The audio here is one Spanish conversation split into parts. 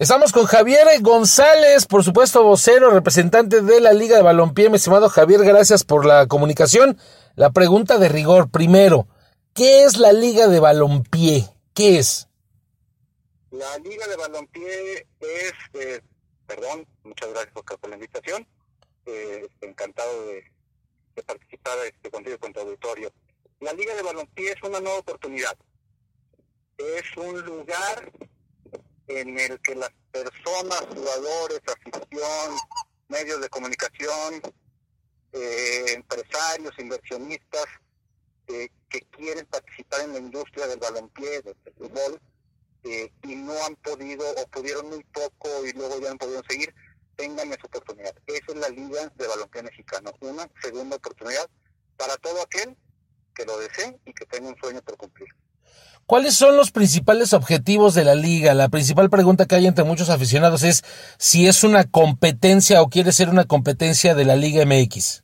Estamos con Javier González, por supuesto, vocero, representante de la Liga de Balompié. Mi estimado Javier, gracias por la comunicación. La pregunta de rigor, primero, ¿qué es la Liga de Balompié? ¿Qué es? La Liga de Balompié es, eh, perdón, muchas gracias por, la invitación. Eh, encantado de, participar este, contigo con tu. La Liga de Balompié es una nueva oportunidad. Es un lugar en el que las personas, jugadores, afición, medios de comunicación, eh, empresarios, inversionistas eh, que quieren participar en la industria del balompié, del fútbol, eh, y no han podido o pudieron muy poco y luego ya han podido seguir, tengan esa oportunidad. Esa es la Liga de Balompié Mexicano, una segunda oportunidad para todo aquel que lo desee y que tenga un sueño por cumplir. ¿Cuáles son los principales objetivos de la liga? La principal pregunta que hay entre muchos aficionados es si es una competencia o quiere ser una competencia de la Liga MX.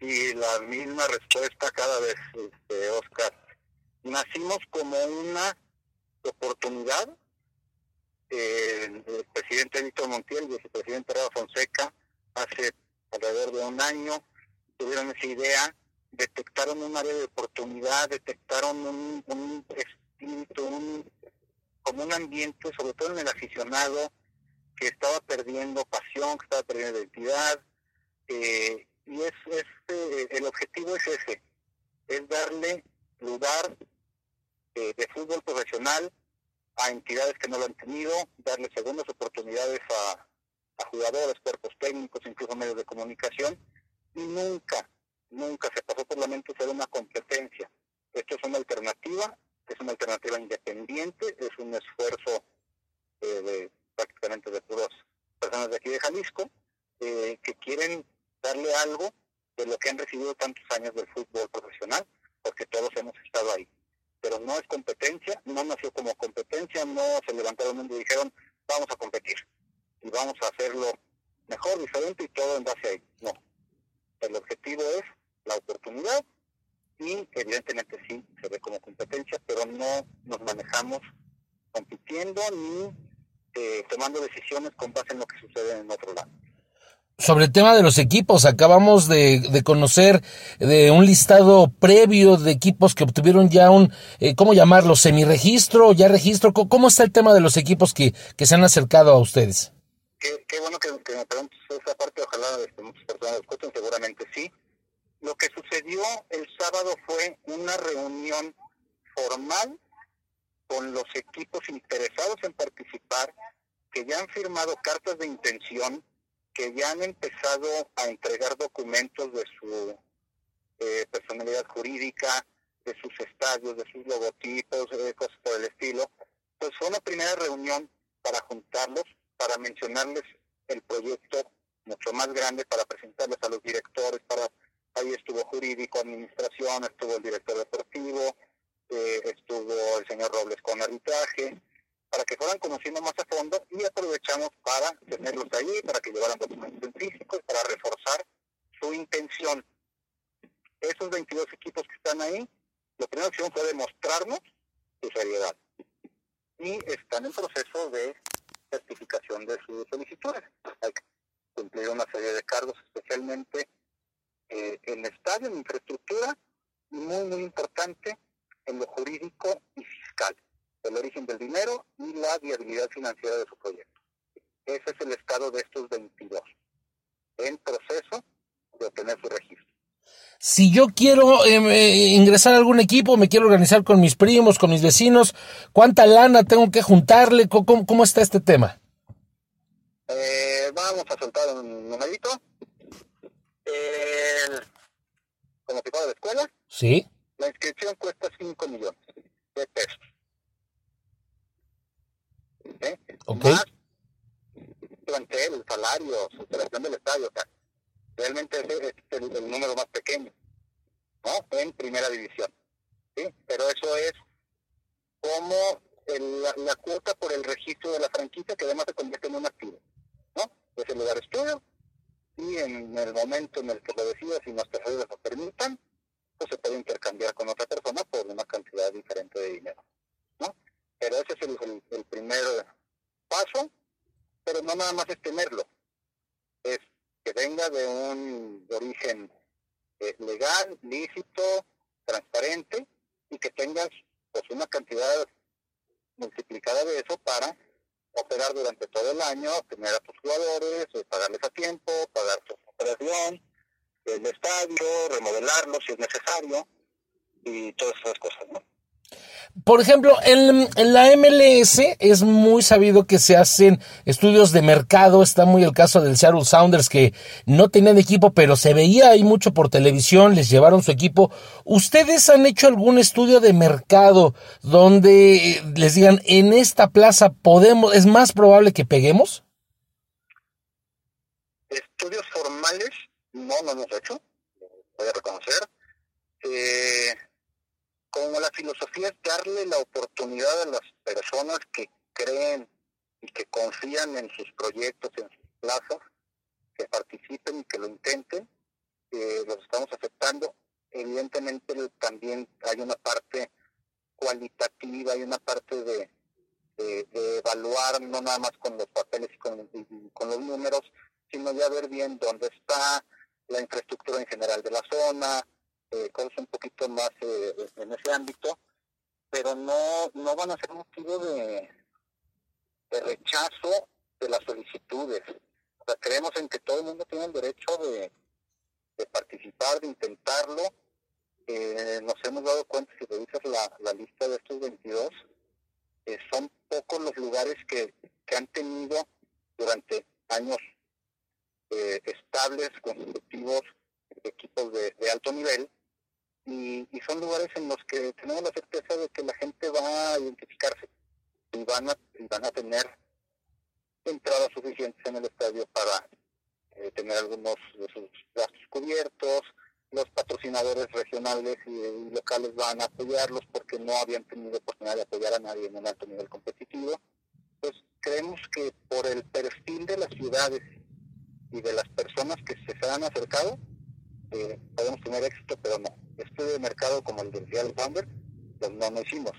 Y la misma respuesta cada vez, este, Oscar. Nacimos como una oportunidad. Eh, el presidente Víctor Montiel y el vicepresidente Rafa Fonseca hace alrededor de un año tuvieron esa idea detectaron un área de oportunidad, detectaron un, un espíritu, un, como un ambiente, sobre todo en el aficionado, que estaba perdiendo pasión, que estaba perdiendo identidad, eh, y es, es eh, el objetivo es ese, es darle lugar eh, de fútbol profesional a entidades que no lo han tenido, darle segundas oportunidades a, a jugadores, cuerpos técnicos, incluso medios de comunicación, y nunca, nunca se pasó por la mente ser una competencia. Esto es una alternativa, es una alternativa independiente, es un esfuerzo eh, de, prácticamente de personas de aquí de Jalisco eh, que quieren darle algo de lo que han recibido tantos años del fútbol profesional, porque todos hemos estado ahí. Pero no es competencia, no nació como competencia, no se levantaron y dijeron vamos a competir y vamos a hacerlo mejor, diferente y todo en base a ahí. No. El objetivo es la oportunidad y evidentemente sí se ve como competencia, pero no nos manejamos compitiendo ni eh, tomando decisiones con base en lo que sucede en otro lado. Sobre el tema de los equipos, acabamos de, de, conocer de un listado previo de equipos que obtuvieron ya un, eh, ¿cómo llamarlo? ¿Semiregistro? ¿Ya registro? ¿Cómo está el tema de los equipos que, que se han acercado a ustedes? Qué, bueno que, me preguntes esa parte, ojalá este, muchas personas escuchen, seguramente sí. Lo que sucedió el sábado fue una reunión formal con los equipos interesados en participar, que ya han firmado cartas de intención, que ya han empezado a entregar documentos de su eh, personalidad jurídica, de sus estadios, de sus logotipos, de cosas por el estilo. Pues fue una primera reunión para juntarlos, para mencionarles el proyecto mucho más grande, para presentarles a los directores, para Ahí estuvo jurídico, administración, estuvo el director deportivo, eh, estuvo el señor Robles con arbitraje, para que fueran conociendo más a fondo y aprovechamos para tenerlos ahí, para que llevaran documentos físicos, para reforzar su intención. Esos 22 equipos que están ahí, la primera opción fue demostrarnos su seriedad. Y están en proceso de certificación de sus solicitudes. Hay que cumplir una serie de cargos, especialmente eh, en estadio, en infraestructura, muy, muy importante en lo jurídico y fiscal, el origen del dinero y financiera de su proyecto. Ese es el estado de estos 22, en proceso de obtener su registro. Si yo quiero em, eh, ingresar a algún equipo, me quiero organizar con mis primos, con mis vecinos, ¿cuánta lana tengo que juntarle? ¿Cómo, cómo está este tema? Eh, vamos a soltar un numerito como tipo de escuela. Sí. La inscripción cuesta 5 millones de pesos. ¿Eh? Okay. Más plantel, el salario, su operación del estadio. O sea, realmente ese es el, el, número más pequeño, ¿no? En primera división. ¿sí? Pero eso es como el, la, la, cuota por de la franquicia que además se convierte en un activo, ¿no? Es el lugar estudio, y en el momento en el que lo decidas y nuestras reglas lo permitan, pues se puede intercambiar con otra persona por una cantidad diferente de dinero. ¿no? Pero ese es el, primer paso no nada más es tenerlo, es que venga de un origen eh, legal, lícito, transparente y que tengas pues una cantidad multiplicada de eso para operar durante todo el año, tener a tus jugadores, eh, pagarles a tiempo, pagar su operación, el estadio, remodelarlo si es necesario y todas esas cosas, ¿no? Por ejemplo, en, la MLS es muy sabido que se hacen estudios de mercado. Está muy el caso del Seattle Sounders que no tenían equipo, pero se veía ahí mucho por televisión, les llevaron su equipo. ¿Ustedes han hecho algún estudio de mercado donde les digan en esta plaza podemos, es más probable que peguemos? Estudios formales no, no hemos hecho, voy a reconocer. Eh, como la filosofía es darle la oportunidad a las personas que creen y que confían en sus proyectos, en sus plazas, que participen y que lo intenten, eh, los estamos aceptando. Evidentemente también hay una parte cualitativa, hay una parte de, evaluar no nada más con los papeles y con, con los números, sino ya ver bien dónde está la infraestructura en general de la zona, eh, cosas un poquito más eh, en ese ámbito, pero no, no van a ser motivo de, de rechazo de las solicitudes. O sea, creemos en que todo el mundo tiene el derecho de, participar, de intentarlo. Eh, nos hemos dado cuenta, si revisas la, lista de estos 22, eh, son pocos los lugares que, han tenido durante años eh, estables, consecutivos, equipos de, de alto nivel, y, son lugares en los que tenemos la certeza de que la gente va a identificarse y van a, van a tener entradas suficientes en el estadio para eh, tener algunos de sus gastos cubiertos, los patrocinadores regionales y, locales van a apoyarlos porque no habían tenido oportunidad de apoyar a nadie en un alto nivel competitivo. Pues creemos que por el perfil de las ciudades y de las personas que se han acercado, eh, podemos tener éxito, pero no. Estudio de mercado como el del Real Founder, pues no lo hicimos.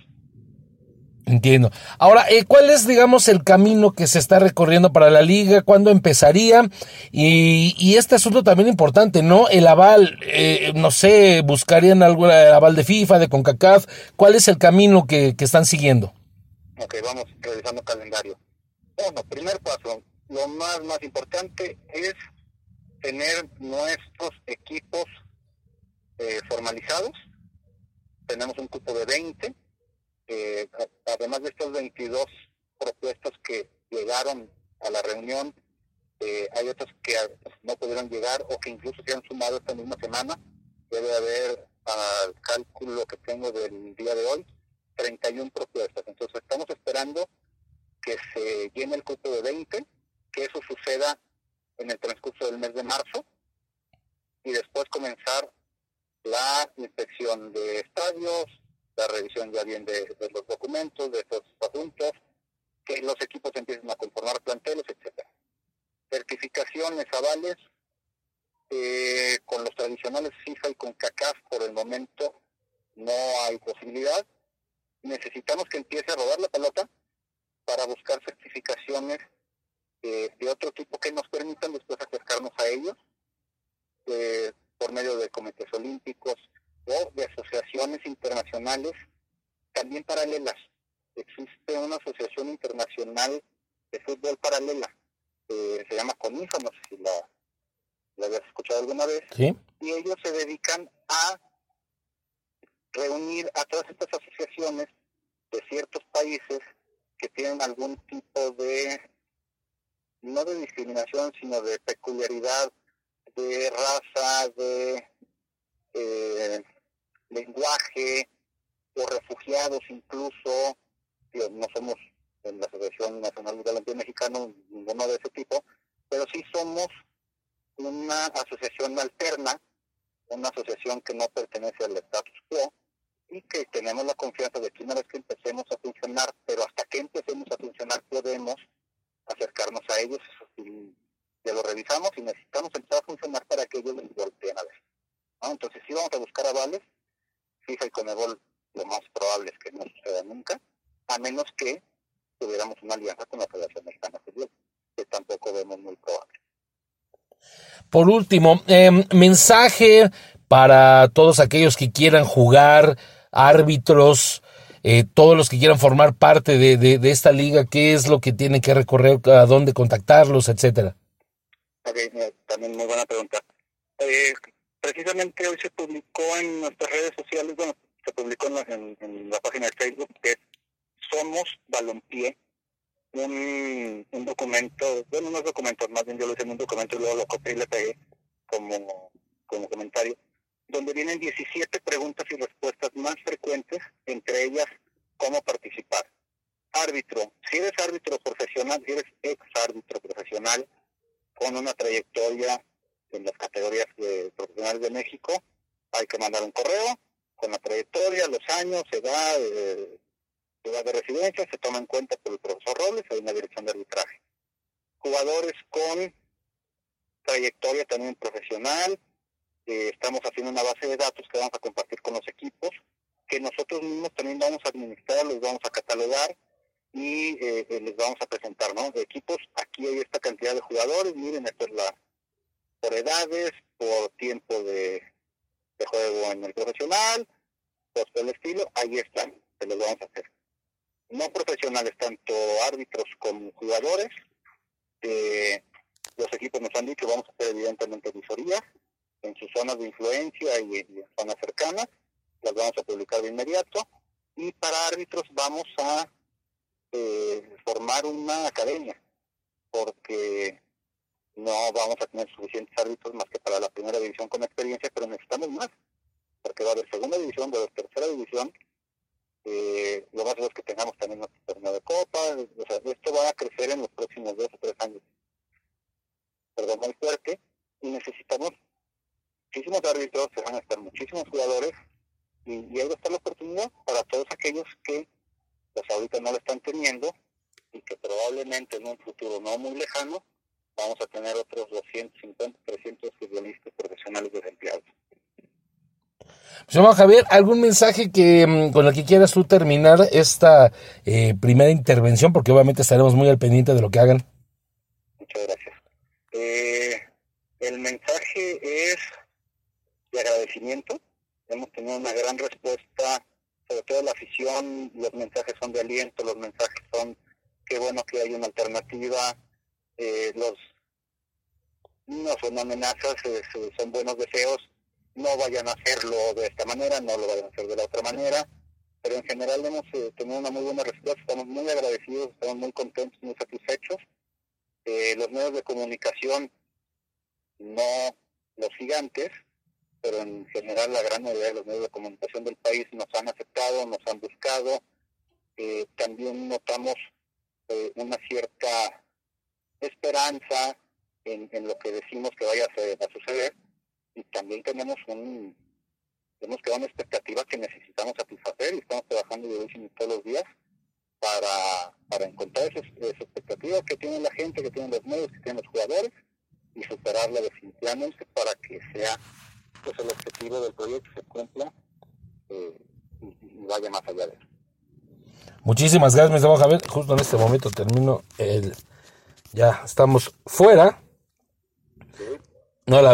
Entiendo. Ahora, eh, ¿cuál es, digamos, el camino que se está recorriendo para la liga? ¿Cuándo empezaría? Y, y este asunto también importante, ¿no? El aval, eh, no sé, buscarían algún aval de FIFA, de CONCACAF. ¿Cuál es el camino que, que están siguiendo? Ok, vamos revisando calendario. Bueno, primer paso, lo más, más importante es tener nuestros equipos eh, formalizados. Tenemos un cupo de 20. Eh, además de estas 22 propuestas que llegaron a la reunión, eh, hay otras que no pudieron llegar o que incluso se han sumado esta misma semana. Debe haber, al cálculo que tengo del día de hoy, 31 propuestas. Entonces estamos esperando que se llene el cupo de 20, que eso suceda en el transcurso del mes de marzo y después comenzar la inspección de estadios, la revisión ya bien de, los documentos, de estos asuntos, que los equipos empiecen a conformar planteles, etcétera. Certificaciones, avales, eh, con los tradicionales FIFA y con CACAF por el momento no hay posibilidad. Necesitamos que empiece a rodar la pelota para buscar certificaciones eh, de otro tipo que nos permitan después acercarnos a ellos eh, por medio de comités olímpicos o de asociaciones internacionales también paralelas. Existe una asociación internacional de fútbol paralela, eh, se llama CONIFA, no sé si la, la habías escuchado alguna vez, y ellos se dedican a reunir a todas estas asociaciones de ciertos países que tienen algún tipo de no de discriminación, sino de peculiaridad, de raza, de eh, lenguaje, o refugiados incluso, no somos en la Asociación Nacional de Balompié Mexicano ninguno de ese tipo, pero sí somos una asociación alterna, una asociación que no pertenece al status quo y que tenemos la confianza de que una vez que empecemos a funcionar, pero hasta que empecemos a funcionar podemos acercarnos a ellos y ya lo revisamos y necesitamos empezar a funcionar para que ellos les volteen a ver. Entonces sí vamos a buscar avales, FIFA y Conebol lo más probable suceda nunca, a menos que tuviéramos una alianza con la Federación Mexicana de Fútbol, que tampoco vemos muy probable. Por último, eh, mensaje para todos aquellos que quieran jugar, árbitros, eh, todos los que quieran formar parte de, de, de, esta liga, qué es lo que tienen que recorrer, a dónde contactarlos, etcétera. Okay, también muy buena pregunta. Eh, precisamente hoy se publicó en nuestras redes sociales, bueno, se publicó en la, en, la página de Facebook que es Somos Balompié, un, un documento, bueno, unos documentos, más bien yo lo hice en un documento y luego lo copié y le pegué como, como comentario, donde vienen 17 preguntas y respuestas más frecuentes, entre ellas cómo participar. Árbitro, si eres árbitro profesional, si eres ex árbitro profesional, con una trayectoria en las categorías de profesionales de México, hay que mandar un correo con la trayectoria, los años, edad, eh, edad de residencia, se toma en cuenta por el profesor Robles, hay una dirección de arbitraje. Jugadores con trayectoria también profesional, eh, estamos haciendo una base de datos que vamos a compartir con los equipos, que nosotros mismos también vamos a administrar, los vamos a catalogar y eh, les vamos a presentar, ¿no? De equipos, aquí hay esta cantidad de jugadores, miren, esto es la, por edades, por tiempo de, de juego en el profesional, pues por el estilo, ahí están, se los vamos a hacer. No profesionales, tanto árbitros como jugadores, eh, los equipos nos han dicho, vamos a hacer evidentemente visorías en sus zonas de influencia y en zonas cercanas, las vamos a publicar de inmediato, y para árbitros vamos a eh, formar una academia, porque no vamos a tener suficientes árbitros más que para la primera división con experiencia, pero necesitamos más, porque va a haber segunda división, va a haber tercera división, eh, lo más es que tengamos también nuestro torneo de copa, o sea, esto va a crecer en los próximos dos o tres años, perdón, muy fuerte, y necesitamos muchísimos árbitros, se van a estar muchísimos jugadores, y, y ahí va a estar la oportunidad para todos aquellos que pues ahorita no lo están teniendo y que probablemente en un futuro no muy lejano vamos a tener otros 250, 300 futbolistas profesionales desempleados. Señor Javier, ¿algún mensaje que con el que quieras tú terminar esta eh, primera intervención? Porque obviamente estaremos muy al pendiente de lo que hagan. Muchas gracias. Eh, el mensaje es de agradecimiento. Hemos tenido una gran respuesta sobre todo la afición, los mensajes son de aliento, los mensajes son qué bueno que hay una alternativa, eh, los no son amenazas, eh, son buenos deseos, no vayan a hacerlo de esta manera, no lo vayan a hacer de la otra manera, pero en general hemos eh, tenido una muy buena respuesta, estamos muy agradecidos, estamos muy contentos, muy satisfechos. Eh, los medios de comunicación, no los gigantes, pero en general la gran mayoría de los medios de comunicación del país nos han aceptado, nos han buscado. También notamos una cierta esperanza en, lo que decimos que vaya a, suceder y también tenemos un tenemos que dar una expectativa que necesitamos satisfacer y estamos trabajando durísimo todos los días para, para encontrar esas, esas expectativas que tiene la gente, que tienen los medios, que tienen los jugadores y superarla definitivamente para que sea pues el objetivo del proyecto se cumpla eh, y, y, vaya más allá de eso. Muchísimas gracias, mi estimado Javier. Justo en este momento termino el... Ya estamos fuera. No, la